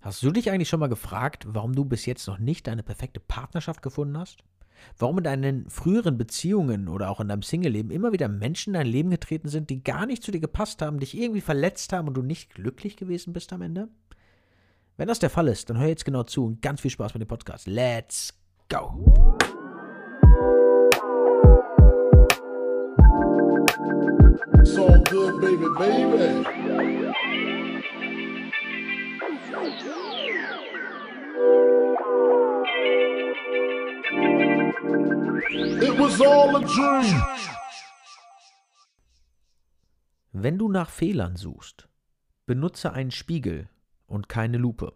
Hast du dich eigentlich schon mal gefragt, warum du bis jetzt noch nicht deine perfekte Partnerschaft gefunden hast? Warum in deinen früheren Beziehungen oder auch in deinem Single-Leben immer wieder Menschen in dein Leben getreten sind, die gar nicht zu dir gepasst haben, dich irgendwie verletzt haben und du nicht glücklich gewesen bist am Ende? Wenn das der Fall ist, dann hör jetzt genau zu und ganz viel Spaß mit dem Podcast. Let's go! So good, baby, baby. It was all a dream. Wenn du nach Fehlern suchst, benutze einen Spiegel und keine Lupe.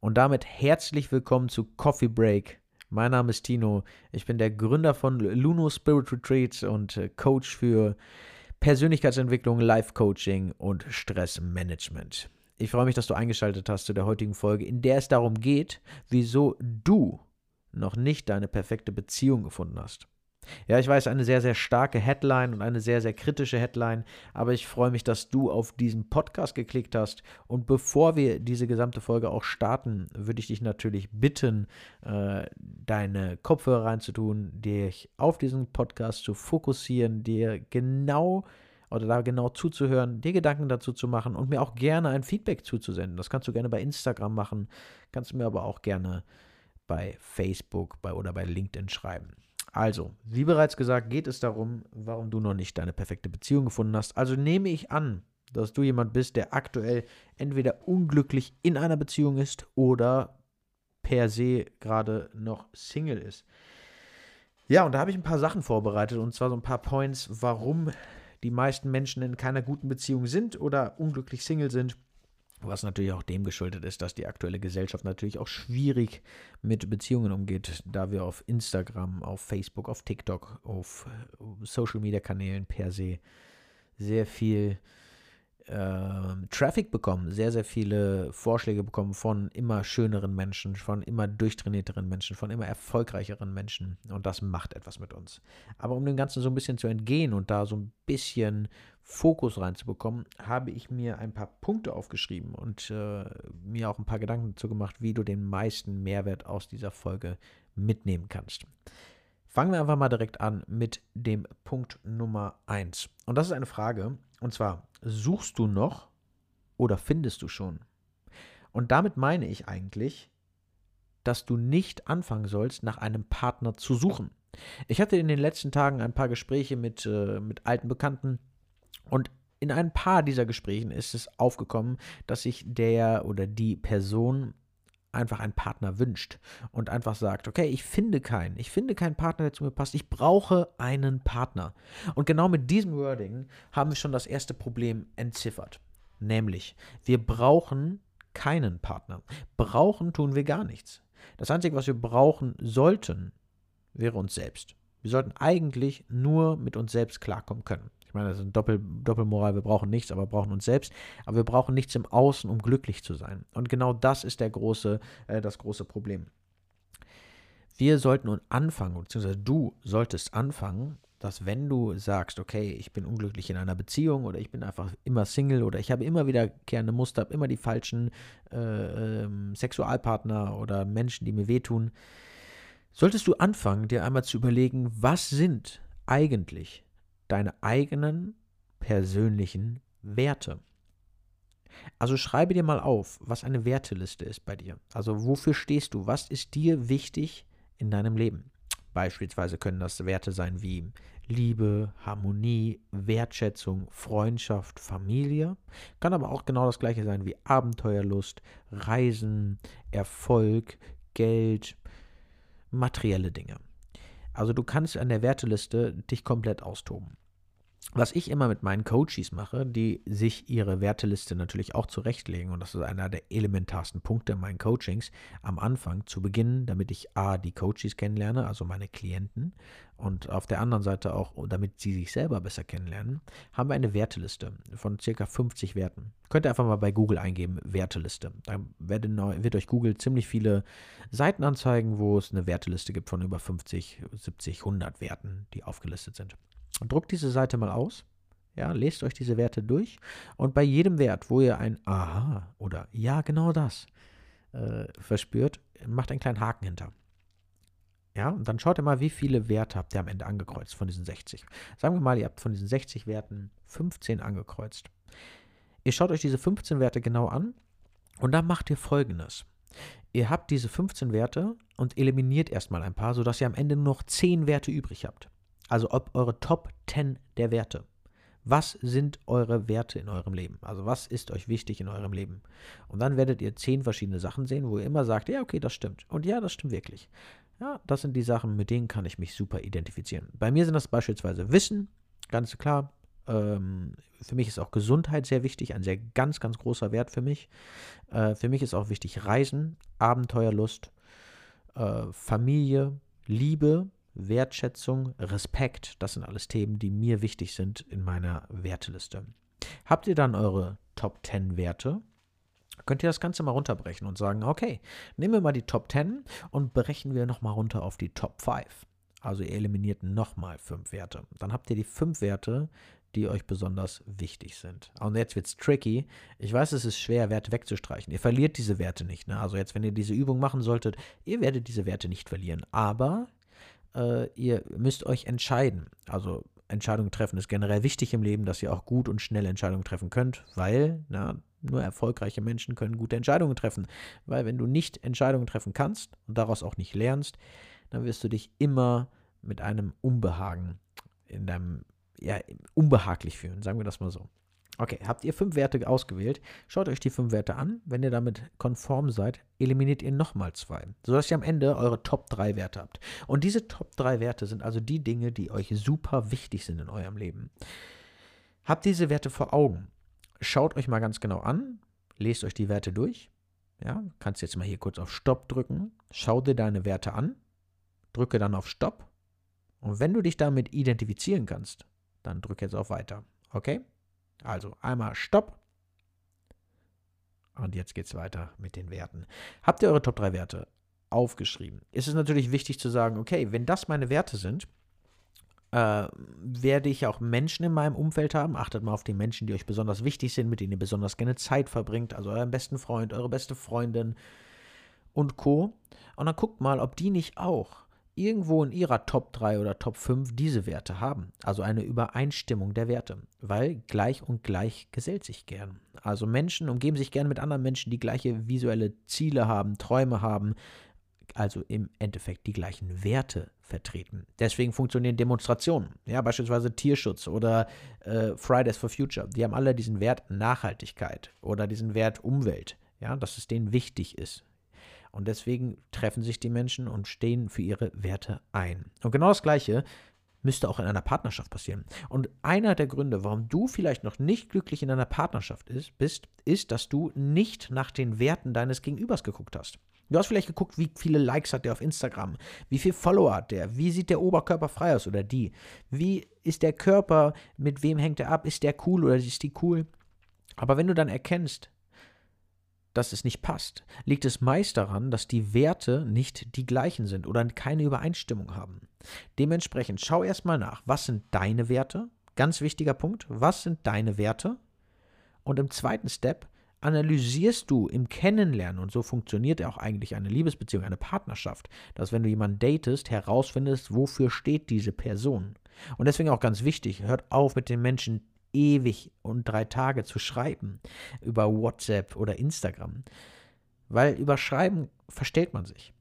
Und damit herzlich willkommen zu Coffee Break. Mein Name ist Tino. Ich bin der Gründer von Luno Spirit Retreats und äh, Coach für Persönlichkeitsentwicklung, Life Coaching und Stressmanagement. Ich freue mich, dass du eingeschaltet hast zu der heutigen Folge, in der es darum geht, wieso du noch nicht deine perfekte Beziehung gefunden hast. Ja, ich weiß, eine sehr, sehr starke Headline und eine sehr, sehr kritische Headline, aber ich freue mich, dass du auf diesen Podcast geklickt hast. Und bevor wir diese gesamte Folge auch starten, würde ich dich natürlich bitten, äh, deine Kopfhörer reinzutun, dich auf diesen Podcast zu fokussieren, dir genau oder da genau zuzuhören, dir Gedanken dazu zu machen und mir auch gerne ein Feedback zuzusenden. Das kannst du gerne bei Instagram machen, kannst du mir aber auch gerne bei Facebook bei, oder bei LinkedIn schreiben. Also, wie bereits gesagt, geht es darum, warum du noch nicht deine perfekte Beziehung gefunden hast. Also nehme ich an, dass du jemand bist, der aktuell entweder unglücklich in einer Beziehung ist oder per se gerade noch Single ist. Ja, und da habe ich ein paar Sachen vorbereitet und zwar so ein paar Points, warum die meisten Menschen in keiner guten Beziehung sind oder unglücklich Single sind. Was natürlich auch dem geschuldet ist, dass die aktuelle Gesellschaft natürlich auch schwierig mit Beziehungen umgeht, da wir auf Instagram, auf Facebook, auf TikTok, auf Social Media Kanälen per se sehr viel äh, Traffic bekommen, sehr, sehr viele Vorschläge bekommen von immer schöneren Menschen, von immer durchtrainierteren Menschen, von immer erfolgreicheren Menschen. Und das macht etwas mit uns. Aber um dem Ganzen so ein bisschen zu entgehen und da so ein bisschen Fokus reinzubekommen, habe ich mir ein paar Punkte aufgeschrieben und äh, mir auch ein paar Gedanken dazu gemacht, wie du den meisten Mehrwert aus dieser Folge mitnehmen kannst. Fangen wir einfach mal direkt an mit dem Punkt Nummer 1. Und das ist eine Frage, und zwar, suchst du noch oder findest du schon? Und damit meine ich eigentlich, dass du nicht anfangen sollst, nach einem Partner zu suchen. Ich hatte in den letzten Tagen ein paar Gespräche mit, äh, mit alten Bekannten und in ein paar dieser Gesprächen ist es aufgekommen, dass sich der oder die Person einfach einen Partner wünscht und einfach sagt, okay, ich finde keinen, ich finde keinen Partner, der zu mir passt, ich brauche einen Partner. Und genau mit diesem Wording haben wir schon das erste Problem entziffert. Nämlich, wir brauchen keinen Partner. Brauchen tun wir gar nichts. Das Einzige, was wir brauchen sollten, wäre uns selbst. Wir sollten eigentlich nur mit uns selbst klarkommen können. Ich meine, das ist eine Doppel Doppelmoral, wir brauchen nichts, aber brauchen uns selbst. Aber wir brauchen nichts im Außen, um glücklich zu sein. Und genau das ist der große, äh, das große Problem. Wir sollten nun anfangen, beziehungsweise du solltest anfangen, dass wenn du sagst, okay, ich bin unglücklich in einer Beziehung oder ich bin einfach immer Single oder ich habe immer wieder gerne Muster, immer die falschen äh, ähm, Sexualpartner oder Menschen, die mir wehtun, solltest du anfangen, dir einmal zu überlegen, was sind eigentlich deine eigenen persönlichen Werte. Also schreibe dir mal auf, was eine Werteliste ist bei dir. Also wofür stehst du? Was ist dir wichtig in deinem Leben? Beispielsweise können das Werte sein wie Liebe, Harmonie, Wertschätzung, Freundschaft, Familie. Kann aber auch genau das gleiche sein wie Abenteuerlust, Reisen, Erfolg, Geld, materielle Dinge. Also du kannst an der Werteliste dich komplett austoben. Was ich immer mit meinen Coaches mache, die sich ihre Werteliste natürlich auch zurechtlegen, und das ist einer der elementarsten Punkte in meinen Coachings, am Anfang zu beginnen, damit ich A, die Coaches kennenlerne, also meine Klienten, und auf der anderen Seite auch, damit sie sich selber besser kennenlernen, haben wir eine Werteliste von circa 50 Werten. Könnt ihr einfach mal bei Google eingeben, Werteliste. Da wird, wird euch Google ziemlich viele Seiten anzeigen, wo es eine Werteliste gibt von über 50, 70, 100 Werten, die aufgelistet sind. Druck diese Seite mal aus, Ja, lest euch diese Werte durch und bei jedem Wert, wo ihr ein Aha oder Ja, genau das äh, verspürt, macht einen kleinen Haken hinter. Ja, und dann schaut ihr mal, wie viele Werte habt ihr am Ende angekreuzt von diesen 60. Sagen wir mal, ihr habt von diesen 60 Werten 15 angekreuzt. Ihr schaut euch diese 15 Werte genau an und dann macht ihr folgendes. Ihr habt diese 15 Werte und eliminiert erstmal ein paar, sodass ihr am Ende nur noch 10 Werte übrig habt. Also ob eure Top 10 der Werte. Was sind eure Werte in eurem Leben? Also was ist euch wichtig in eurem Leben? Und dann werdet ihr 10 verschiedene Sachen sehen, wo ihr immer sagt, ja, okay, das stimmt. Und ja, das stimmt wirklich. Ja, das sind die Sachen, mit denen kann ich mich super identifizieren. Bei mir sind das beispielsweise Wissen, ganz klar. Ähm, für mich ist auch Gesundheit sehr wichtig, ein sehr ganz, ganz großer Wert für mich. Äh, für mich ist auch wichtig Reisen, Abenteuerlust, äh, Familie, Liebe, Wertschätzung, Respekt. Das sind alles Themen, die mir wichtig sind in meiner Werteliste. Habt ihr dann eure Top 10 Werte? könnt ihr das Ganze mal runterbrechen und sagen, okay, nehmen wir mal die Top 10 und brechen wir nochmal runter auf die Top 5. Also ihr eliminiert nochmal fünf Werte. Dann habt ihr die fünf Werte, die euch besonders wichtig sind. Und jetzt wird es tricky. Ich weiß, es ist schwer, Werte wegzustreichen. Ihr verliert diese Werte nicht. Ne? Also jetzt, wenn ihr diese Übung machen solltet, ihr werdet diese Werte nicht verlieren. Aber äh, ihr müsst euch entscheiden. Also Entscheidungen treffen ist generell wichtig im Leben, dass ihr auch gut und schnell Entscheidungen treffen könnt, weil na, nur erfolgreiche Menschen können gute Entscheidungen treffen. Weil wenn du nicht Entscheidungen treffen kannst und daraus auch nicht lernst, dann wirst du dich immer mit einem Unbehagen in deinem, ja, unbehaglich fühlen, sagen wir das mal so. Okay, habt ihr fünf Werte ausgewählt? Schaut euch die fünf Werte an. Wenn ihr damit konform seid, eliminiert ihr nochmal zwei, sodass ihr am Ende eure Top 3 Werte habt. Und diese Top 3 Werte sind also die Dinge, die euch super wichtig sind in eurem Leben. Habt diese Werte vor Augen schaut euch mal ganz genau an, lest euch die Werte durch. Ja, kannst jetzt mal hier kurz auf Stopp drücken, schau dir deine Werte an, drücke dann auf Stopp und wenn du dich damit identifizieren kannst, dann drücke jetzt auf Weiter. Okay? Also einmal Stopp und jetzt geht's weiter mit den Werten. Habt ihr eure Top 3 Werte aufgeschrieben? Ist es natürlich wichtig zu sagen, okay, wenn das meine Werte sind, äh, werde ich auch Menschen in meinem Umfeld haben. Achtet mal auf die Menschen, die euch besonders wichtig sind, mit denen ihr besonders gerne Zeit verbringt. Also euren besten Freund, eure beste Freundin und Co. Und dann guckt mal, ob die nicht auch irgendwo in ihrer Top 3 oder Top 5 diese Werte haben. Also eine Übereinstimmung der Werte. Weil gleich und gleich gesellt sich gern. Also Menschen umgeben sich gern mit anderen Menschen, die gleiche visuelle Ziele haben, Träume haben, also im Endeffekt die gleichen Werte vertreten. Deswegen funktionieren Demonstrationen, ja, beispielsweise Tierschutz oder äh, Fridays for Future. Die haben alle diesen Wert Nachhaltigkeit oder diesen Wert Umwelt, ja, dass es denen wichtig ist. Und deswegen treffen sich die Menschen und stehen für ihre Werte ein. Und genau das Gleiche müsste auch in einer Partnerschaft passieren. Und einer der Gründe, warum du vielleicht noch nicht glücklich in einer Partnerschaft ist, bist, ist, dass du nicht nach den Werten deines Gegenübers geguckt hast. Du hast vielleicht geguckt, wie viele Likes hat der auf Instagram, wie viele Follower hat der, wie sieht der Oberkörper frei aus oder die, wie ist der Körper, mit wem hängt er ab, ist der cool oder ist die cool. Aber wenn du dann erkennst, dass es nicht passt, liegt es meist daran, dass die Werte nicht die gleichen sind oder keine Übereinstimmung haben. Dementsprechend schau erstmal nach, was sind deine Werte? Ganz wichtiger Punkt, was sind deine Werte? Und im zweiten Step, analysierst du im Kennenlernen, und so funktioniert auch eigentlich eine Liebesbeziehung, eine Partnerschaft, dass wenn du jemanden datest, herausfindest, wofür steht diese Person. Und deswegen auch ganz wichtig, hört auf mit den Menschen ewig und drei Tage zu schreiben über WhatsApp oder Instagram. Weil über Schreiben verstellt man sich.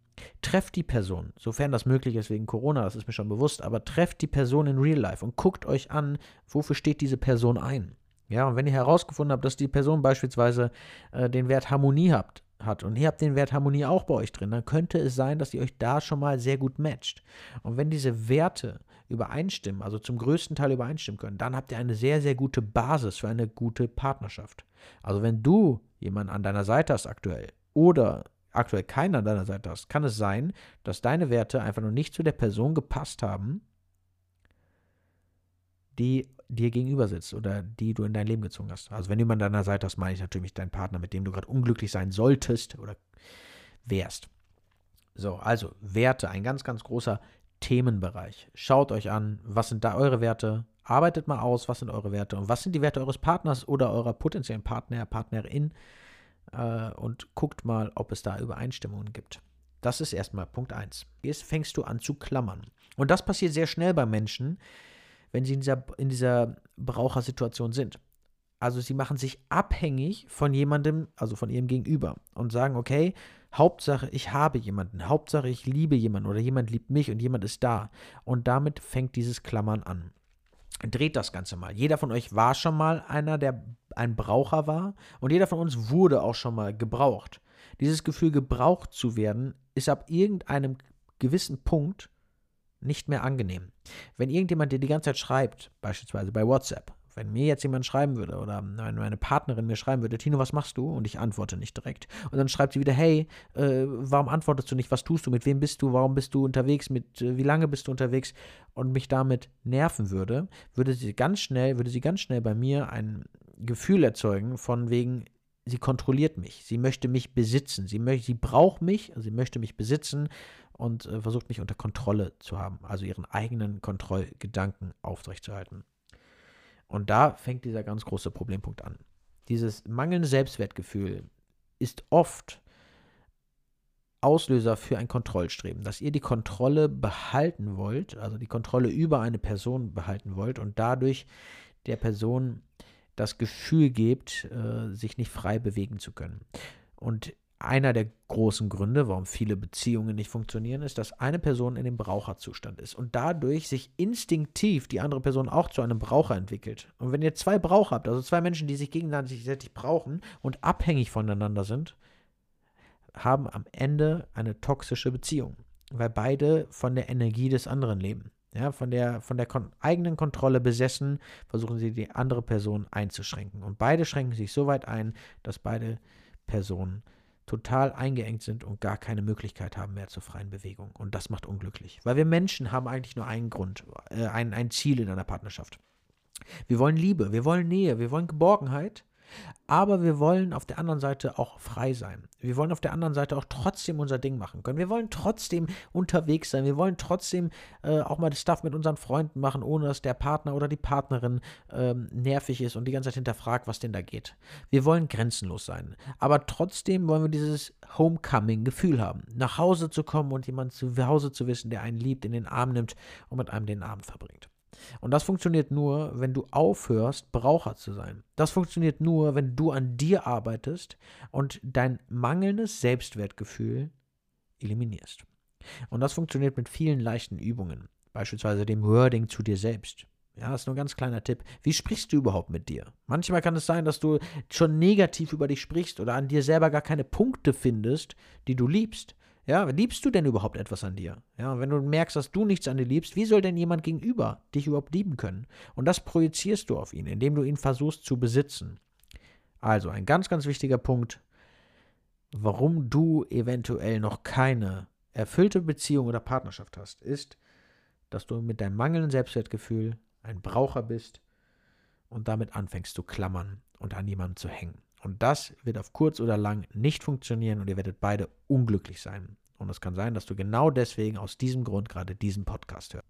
Trefft die Person, sofern das möglich ist wegen Corona, das ist mir schon bewusst, aber trefft die Person in Real Life und guckt euch an, wofür steht diese Person ein. Ja, und wenn ihr herausgefunden habt, dass die Person beispielsweise äh, den Wert Harmonie habt, hat und ihr habt den Wert Harmonie auch bei euch drin, dann könnte es sein, dass ihr euch da schon mal sehr gut matcht. Und wenn diese Werte übereinstimmen, also zum größten Teil übereinstimmen können, dann habt ihr eine sehr, sehr gute Basis für eine gute Partnerschaft. Also wenn du jemanden an deiner Seite hast aktuell oder aktuell keinen an deiner Seite hast, kann es sein, dass deine Werte einfach noch nicht zu der Person gepasst haben, die dir gegenüber sitzt oder die du in dein Leben gezogen hast. Also wenn du jemanden an deiner Seite hast, meine ich natürlich deinen Partner, mit dem du gerade unglücklich sein solltest oder wärst. So, also Werte, ein ganz, ganz großer Themenbereich. Schaut euch an, was sind da eure Werte, Arbeitet mal aus, was sind eure Werte und was sind die Werte eures Partners oder eurer potenziellen Partner, Partnerin äh, und guckt mal, ob es da Übereinstimmungen gibt. Das ist erstmal Punkt 1. Jetzt fängst du an zu klammern. Und das passiert sehr schnell bei Menschen, wenn sie in dieser, in dieser Brauchersituation sind. Also sie machen sich abhängig von jemandem, also von ihrem Gegenüber und sagen, okay, Hauptsache ich habe jemanden, Hauptsache ich liebe jemanden oder jemand liebt mich und jemand ist da. Und damit fängt dieses Klammern an. Dreht das Ganze mal. Jeder von euch war schon mal einer, der ein Braucher war und jeder von uns wurde auch schon mal gebraucht. Dieses Gefühl, gebraucht zu werden, ist ab irgendeinem gewissen Punkt nicht mehr angenehm. Wenn irgendjemand dir die ganze Zeit schreibt, beispielsweise bei WhatsApp, wenn mir jetzt jemand schreiben würde oder meine Partnerin mir schreiben würde, Tino, was machst du? Und ich antworte nicht direkt. Und dann schreibt sie wieder, hey, äh, warum antwortest du nicht? Was tust du? Mit wem bist du? Warum bist du unterwegs? Mit äh, wie lange bist du unterwegs? Und mich damit nerven würde, würde sie ganz schnell, würde sie ganz schnell bei mir ein Gefühl erzeugen von wegen, sie kontrolliert mich, sie möchte mich besitzen, sie, möchte, sie braucht mich, sie möchte mich besitzen und äh, versucht mich unter Kontrolle zu haben, also ihren eigenen Kontrollgedanken aufrechtzuerhalten. Und da fängt dieser ganz große Problempunkt an. Dieses mangelnde Selbstwertgefühl ist oft Auslöser für ein Kontrollstreben, dass ihr die Kontrolle behalten wollt, also die Kontrolle über eine Person behalten wollt und dadurch der Person das Gefühl gebt, äh, sich nicht frei bewegen zu können. Und einer der großen Gründe, warum viele Beziehungen nicht funktionieren, ist, dass eine Person in dem Braucherzustand ist und dadurch sich instinktiv die andere Person auch zu einem Braucher entwickelt. Und wenn ihr zwei Braucher habt, also zwei Menschen, die sich gegenseitig brauchen und abhängig voneinander sind, haben am Ende eine toxische Beziehung, weil beide von der Energie des anderen leben. Ja, von der, von der kon eigenen Kontrolle besessen, versuchen sie die andere Person einzuschränken. Und beide schränken sich so weit ein, dass beide Personen total eingeengt sind und gar keine Möglichkeit haben mehr zur freien Bewegung. Und das macht unglücklich. Weil wir Menschen haben eigentlich nur einen Grund, äh, ein, ein Ziel in einer Partnerschaft. Wir wollen Liebe, wir wollen Nähe, wir wollen Geborgenheit aber wir wollen auf der anderen Seite auch frei sein. Wir wollen auf der anderen Seite auch trotzdem unser Ding machen können. Wir wollen trotzdem unterwegs sein. Wir wollen trotzdem äh, auch mal das Stuff mit unseren Freunden machen, ohne dass der Partner oder die Partnerin ähm, nervig ist und die ganze Zeit hinterfragt, was denn da geht. Wir wollen grenzenlos sein. Aber trotzdem wollen wir dieses Homecoming-Gefühl haben. Nach Hause zu kommen und jemanden zu Hause zu wissen, der einen liebt, in den Arm nimmt und mit einem den Abend verbringt. Und das funktioniert nur, wenn du aufhörst, Braucher zu sein. Das funktioniert nur, wenn du an dir arbeitest und dein mangelndes Selbstwertgefühl eliminierst. Und das funktioniert mit vielen leichten Übungen, beispielsweise dem Wording zu dir selbst. Ja, das ist nur ein ganz kleiner Tipp. Wie sprichst du überhaupt mit dir? Manchmal kann es sein, dass du schon negativ über dich sprichst oder an dir selber gar keine Punkte findest, die du liebst. Ja, liebst du denn überhaupt etwas an dir? Ja, wenn du merkst, dass du nichts an dir liebst, wie soll denn jemand gegenüber dich überhaupt lieben können? Und das projizierst du auf ihn, indem du ihn versuchst zu besitzen. Also ein ganz, ganz wichtiger Punkt, warum du eventuell noch keine erfüllte Beziehung oder Partnerschaft hast, ist, dass du mit deinem mangelnden Selbstwertgefühl ein Braucher bist und damit anfängst zu klammern und an jemanden zu hängen. Und das wird auf kurz oder lang nicht funktionieren und ihr werdet beide unglücklich sein. Und es kann sein, dass du genau deswegen aus diesem Grund gerade diesen Podcast hörst.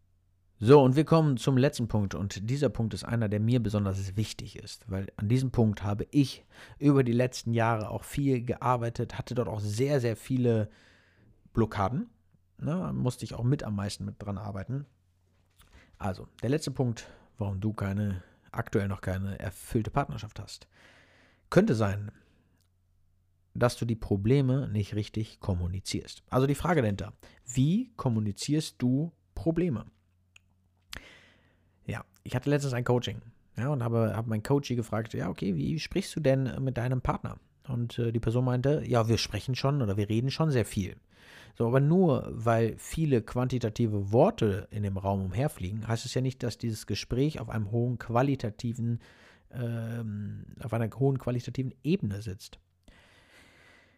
So, und wir kommen zum letzten Punkt. Und dieser Punkt ist einer, der mir besonders wichtig ist, weil an diesem Punkt habe ich über die letzten Jahre auch viel gearbeitet, hatte dort auch sehr, sehr viele Blockaden. Ne, musste ich auch mit am meisten mit dran arbeiten. Also, der letzte Punkt, warum du keine, aktuell noch keine erfüllte Partnerschaft hast. Könnte sein, dass du die Probleme nicht richtig kommunizierst. Also die Frage dahinter, wie kommunizierst du Probleme? Ja, ich hatte letztens ein Coaching ja, und habe, habe meinen Coach gefragt, ja, okay, wie sprichst du denn mit deinem Partner? Und äh, die Person meinte, ja, wir sprechen schon oder wir reden schon sehr viel. So, aber nur weil viele quantitative Worte in dem Raum umherfliegen, heißt es ja nicht, dass dieses Gespräch auf einem hohen qualitativen ähm, auf einer hohen qualitativen Ebene sitzt.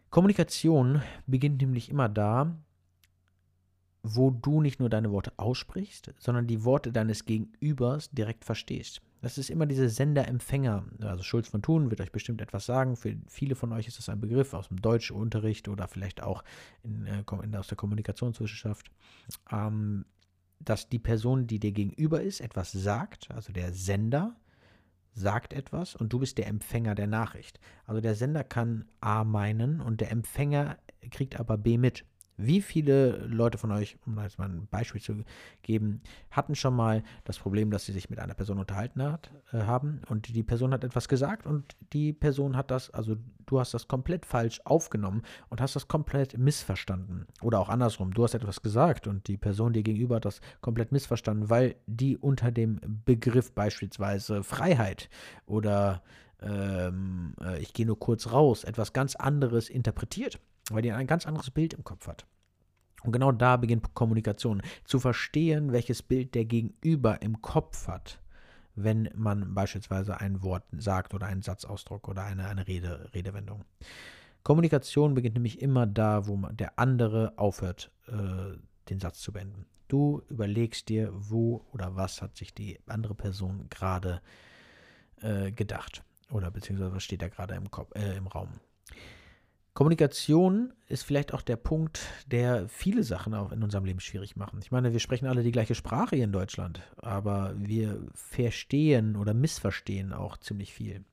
Kommunikation beginnt nämlich immer da, wo du nicht nur deine Worte aussprichst, sondern die Worte deines Gegenübers direkt verstehst. Das ist immer diese Sender-Empfänger. Also Schulz von Thun wird euch bestimmt etwas sagen. Für viele von euch ist das ein Begriff aus dem Deutschunterricht oder vielleicht auch in, äh, in, aus der Kommunikationswissenschaft. Ähm, dass die Person, die dir gegenüber ist, etwas sagt, also der Sender sagt etwas und du bist der Empfänger der Nachricht. Also der Sender kann A meinen und der Empfänger kriegt aber B mit. Wie viele Leute von euch, um jetzt mal ein Beispiel zu geben, hatten schon mal das Problem, dass sie sich mit einer Person unterhalten hat, äh, haben und die Person hat etwas gesagt und die Person hat das, also du hast das komplett falsch aufgenommen und hast das komplett missverstanden. Oder auch andersrum, du hast etwas gesagt und die Person dir gegenüber hat das komplett missverstanden, weil die unter dem Begriff beispielsweise Freiheit oder ähm, äh, ich gehe nur kurz raus, etwas ganz anderes interpretiert weil die ein ganz anderes Bild im Kopf hat. Und genau da beginnt Kommunikation. Zu verstehen, welches Bild der Gegenüber im Kopf hat, wenn man beispielsweise ein Wort sagt oder einen Satzausdruck oder eine, eine Rede, Redewendung. Kommunikation beginnt nämlich immer da, wo der andere aufhört, äh, den Satz zu beenden. Du überlegst dir, wo oder was hat sich die andere Person gerade äh, gedacht. Oder beziehungsweise was steht da gerade im, äh, im Raum. Kommunikation ist vielleicht auch der Punkt, der viele Sachen auch in unserem Leben schwierig machen. Ich meine, wir sprechen alle die gleiche Sprache hier in Deutschland, aber wir verstehen oder missverstehen auch ziemlich viel.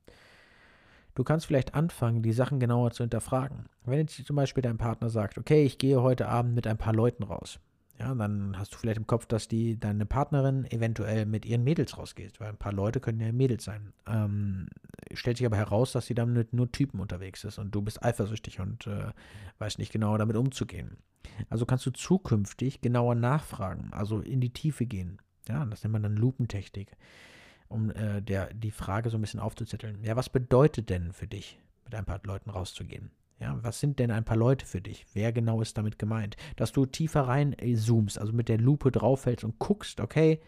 Du kannst vielleicht anfangen, die Sachen genauer zu hinterfragen. Wenn jetzt zum Beispiel dein Partner sagt, okay, ich gehe heute Abend mit ein paar Leuten raus. Ja, dann hast du vielleicht im Kopf, dass die deine Partnerin eventuell mit ihren Mädels rausgeht, weil ein paar Leute können ja Mädels sein. Ähm, stellt sich aber heraus, dass sie dann mit nur Typen unterwegs ist und du bist eifersüchtig und äh, weißt nicht genau damit umzugehen. Also kannst du zukünftig genauer nachfragen, also in die Tiefe gehen. Ja, das nennt man dann Lupentechnik, um äh, der, die Frage so ein bisschen aufzuzetteln. Ja, was bedeutet denn für dich, mit ein paar Leuten rauszugehen? Ja, was sind denn ein paar Leute für dich? Wer genau ist damit gemeint? Dass du tiefer rein äh, zoomst, also mit der Lupe drauffällst und guckst, okay,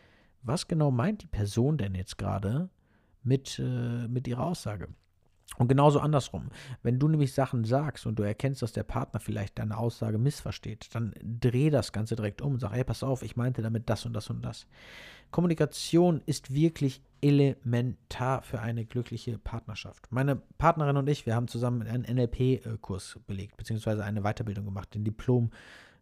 was genau meint die Person denn jetzt gerade mit, äh, mit ihrer Aussage? Und genauso andersrum. Wenn du nämlich Sachen sagst und du erkennst, dass der Partner vielleicht deine Aussage missversteht, dann dreh das Ganze direkt um und sag, hey, pass auf, ich meinte damit das und das und das. Kommunikation ist wirklich elementar für eine glückliche Partnerschaft. Meine Partnerin und ich, wir haben zusammen einen NLP-Kurs belegt, beziehungsweise eine Weiterbildung gemacht, den Diplom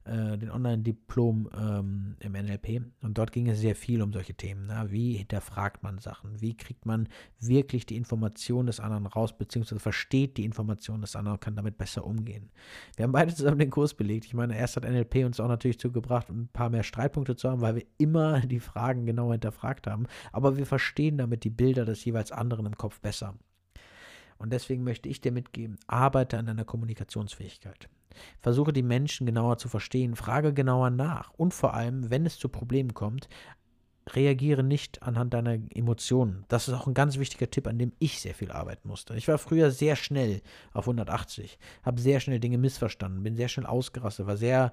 äh, den Online-Diplom ähm, im NLP. Und dort ging es sehr viel um solche Themen. Ne? Wie hinterfragt man Sachen? Wie kriegt man wirklich die Information des anderen raus, beziehungsweise versteht die Information des anderen und kann damit besser umgehen? Wir haben beide zusammen den Kurs belegt. Ich meine, erst hat NLP uns auch natürlich zugebracht, ein paar mehr Streitpunkte zu haben, weil wir immer die Fragen genau hinterfragt haben. Aber wir verstehen damit die Bilder des jeweils anderen im Kopf besser. Und deswegen möchte ich dir mitgeben, arbeite an deiner Kommunikationsfähigkeit. Versuche die Menschen genauer zu verstehen, frage genauer nach und vor allem, wenn es zu Problemen kommt, reagiere nicht anhand deiner Emotionen. Das ist auch ein ganz wichtiger Tipp, an dem ich sehr viel arbeiten musste. Ich war früher sehr schnell auf 180, habe sehr schnell Dinge missverstanden, bin sehr schnell ausgerastet, war sehr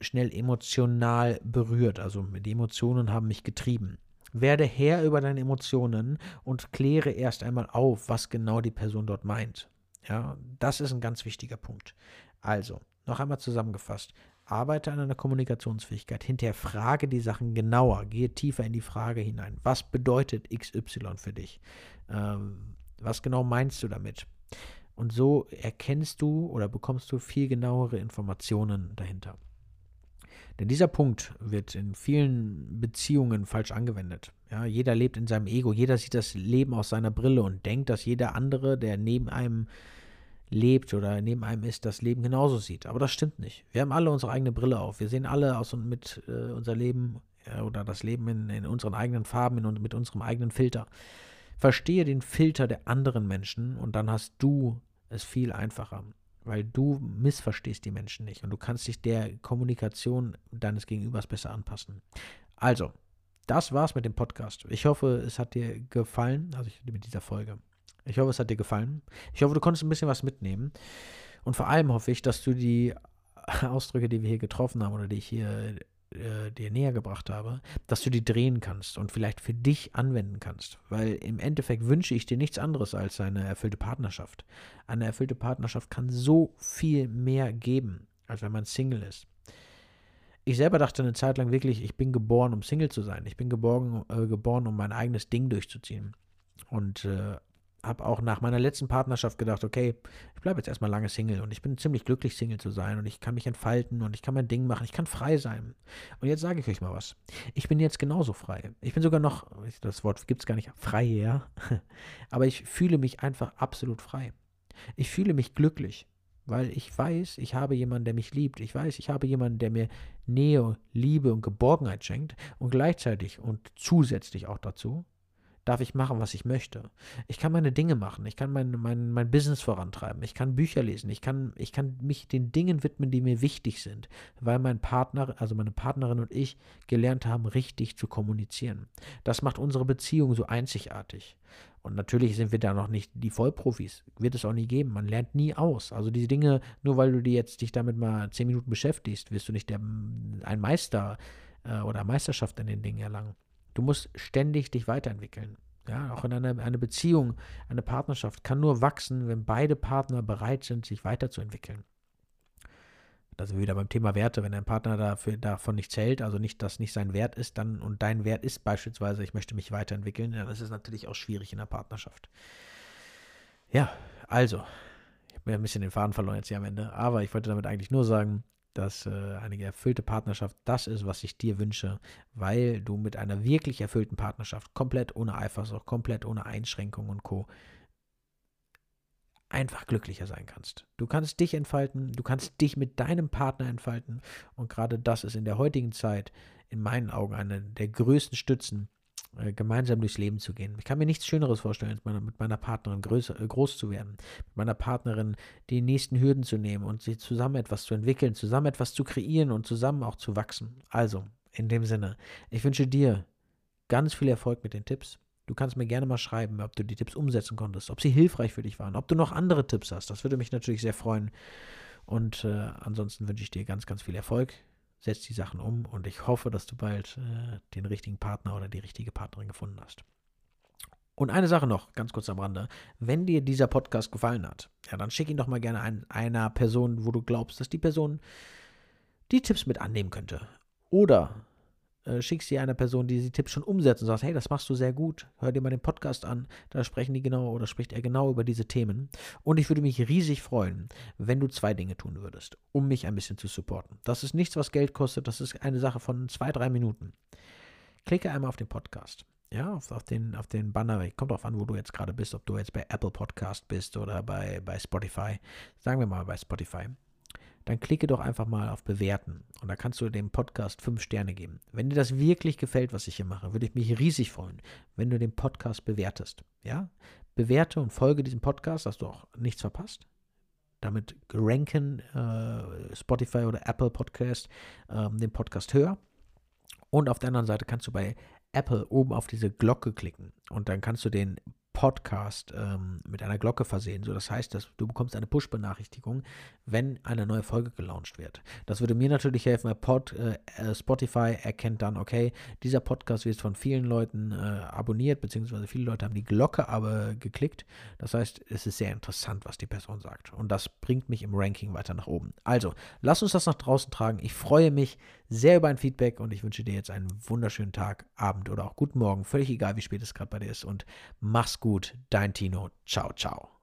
schnell emotional berührt. Also die Emotionen haben mich getrieben. Werde Herr über deine Emotionen und kläre erst einmal auf, was genau die Person dort meint. Ja, das ist ein ganz wichtiger Punkt. Also, noch einmal zusammengefasst. Arbeite an deiner Kommunikationsfähigkeit. Hinterfrage die Sachen genauer. Gehe tiefer in die Frage hinein. Was bedeutet XY für dich? Ähm, was genau meinst du damit? Und so erkennst du oder bekommst du viel genauere Informationen dahinter. Denn dieser Punkt wird in vielen Beziehungen falsch angewendet. Ja, jeder lebt in seinem Ego, jeder sieht das Leben aus seiner Brille und denkt, dass jeder andere, der neben einem lebt oder neben einem ist, das Leben genauso sieht. Aber das stimmt nicht. Wir haben alle unsere eigene Brille auf. Wir sehen alle aus und mit äh, unser Leben äh, oder das Leben in, in, unseren eigenen Farben, in, mit unserem eigenen Filter. Verstehe den Filter der anderen Menschen und dann hast du es viel einfacher, weil du missverstehst die Menschen nicht und du kannst dich der Kommunikation deines Gegenübers besser anpassen. Also, das war's mit dem Podcast. Ich hoffe, es hat dir gefallen, also mit dieser Folge. Ich hoffe, es hat dir gefallen. Ich hoffe, du konntest ein bisschen was mitnehmen. Und vor allem hoffe ich, dass du die Ausdrücke, die wir hier getroffen haben oder die ich hier äh, dir näher gebracht habe, dass du die drehen kannst und vielleicht für dich anwenden kannst. Weil im Endeffekt wünsche ich dir nichts anderes als eine erfüllte Partnerschaft. Eine erfüllte Partnerschaft kann so viel mehr geben, als wenn man Single ist. Ich selber dachte eine Zeit lang wirklich, ich bin geboren, um Single zu sein. Ich bin geboren, äh, geboren um mein eigenes Ding durchzuziehen. Und äh, habe auch nach meiner letzten Partnerschaft gedacht, okay, ich bleibe jetzt erstmal lange Single und ich bin ziemlich glücklich, Single zu sein und ich kann mich entfalten und ich kann mein Ding machen, ich kann frei sein. Und jetzt sage ich euch mal was. Ich bin jetzt genauso frei. Ich bin sogar noch, das Wort gibt es gar nicht, frei, ja. Aber ich fühle mich einfach absolut frei. Ich fühle mich glücklich, weil ich weiß, ich habe jemanden, der mich liebt. Ich weiß, ich habe jemanden, der mir Nähe, Liebe und Geborgenheit schenkt und gleichzeitig und zusätzlich auch dazu darf ich machen, was ich möchte. Ich kann meine Dinge machen, ich kann mein, mein, mein Business vorantreiben, ich kann Bücher lesen, ich kann, ich kann mich den Dingen widmen, die mir wichtig sind, weil mein Partner, also meine Partnerin und ich gelernt haben, richtig zu kommunizieren. Das macht unsere Beziehung so einzigartig. Und natürlich sind wir da noch nicht die Vollprofis. Wird es auch nie geben. Man lernt nie aus. Also diese Dinge, nur weil du dir jetzt dich damit mal zehn Minuten beschäftigst, wirst du nicht der, ein Meister äh, oder Meisterschaft in den Dingen erlangen. Du musst ständig dich weiterentwickeln. Ja, auch in einer eine Beziehung, eine Partnerschaft kann nur wachsen, wenn beide Partner bereit sind, sich weiterzuentwickeln. Da sind wir wieder beim Thema Werte. Wenn dein Partner dafür, davon nichts hält, also nicht, dass nicht sein Wert ist, dann und dein Wert ist beispielsweise, ich möchte mich weiterentwickeln, dann ist es natürlich auch schwierig in der Partnerschaft. Ja, also, ich habe mir ein bisschen den Faden verloren jetzt hier am Ende, aber ich wollte damit eigentlich nur sagen, dass äh, eine erfüllte Partnerschaft das ist, was ich dir wünsche, weil du mit einer wirklich erfüllten Partnerschaft, komplett ohne Eifersucht, komplett ohne Einschränkungen und Co., einfach glücklicher sein kannst. Du kannst dich entfalten, du kannst dich mit deinem Partner entfalten und gerade das ist in der heutigen Zeit in meinen Augen eine der größten Stützen, äh, gemeinsam durchs Leben zu gehen. Ich kann mir nichts Schöneres vorstellen, als mit meiner Partnerin größer, äh, groß zu werden, mit meiner Partnerin die nächsten Hürden zu nehmen und sie zusammen etwas zu entwickeln, zusammen etwas zu kreieren und zusammen auch zu wachsen. Also, in dem Sinne, ich wünsche dir ganz viel Erfolg mit den Tipps. Du kannst mir gerne mal schreiben, ob du die Tipps umsetzen konntest, ob sie hilfreich für dich waren, ob du noch andere Tipps hast. Das würde mich natürlich sehr freuen. Und äh, ansonsten wünsche ich dir ganz, ganz viel Erfolg setz die Sachen um und ich hoffe, dass du bald äh, den richtigen Partner oder die richtige Partnerin gefunden hast. Und eine Sache noch, ganz kurz am Rande. Wenn dir dieser Podcast gefallen hat, ja, dann schick ihn doch mal gerne ein, einer Person, wo du glaubst, dass die Person die Tipps mit annehmen könnte. Oder äh, schickst sie einer Person, die die Tipps schon umsetzt und sagst, hey, das machst du sehr gut, hör dir mal den Podcast an, da sprechen die genau oder spricht er genau über diese Themen. Und ich würde mich riesig freuen, wenn du zwei Dinge tun würdest, um mich ein bisschen zu supporten. Das ist nichts, was Geld kostet, das ist eine Sache von zwei, drei Minuten. Klicke einmal auf den Podcast. Ja, auf, auf, den, auf den Banner. Kommt drauf an, wo du jetzt gerade bist, ob du jetzt bei Apple Podcast bist oder bei, bei Spotify. Sagen wir mal bei Spotify dann klicke doch einfach mal auf Bewerten und da kannst du dem Podcast fünf Sterne geben. Wenn dir das wirklich gefällt, was ich hier mache, würde ich mich riesig freuen, wenn du den Podcast bewertest. Ja, bewerte und folge diesem Podcast, dass du auch nichts verpasst. Damit ranken äh, Spotify oder Apple Podcast äh, den Podcast höher. Und auf der anderen Seite kannst du bei Apple oben auf diese Glocke klicken und dann kannst du den Podcast ähm, mit einer Glocke versehen. So, das heißt, dass du bekommst eine Push-Benachrichtigung, wenn eine neue Folge gelauncht wird. Das würde mir natürlich helfen, weil Pod, äh, äh, Spotify erkennt dann, okay, dieser Podcast wird von vielen Leuten äh, abonniert, beziehungsweise viele Leute haben die Glocke aber geklickt. Das heißt, es ist sehr interessant, was die Person sagt. Und das bringt mich im Ranking weiter nach oben. Also, lass uns das nach draußen tragen. Ich freue mich sehr über ein Feedback und ich wünsche dir jetzt einen wunderschönen Tag, Abend oder auch guten Morgen. Völlig egal, wie spät es gerade bei dir ist. Und mach's gut, dein Tino. Ciao, ciao.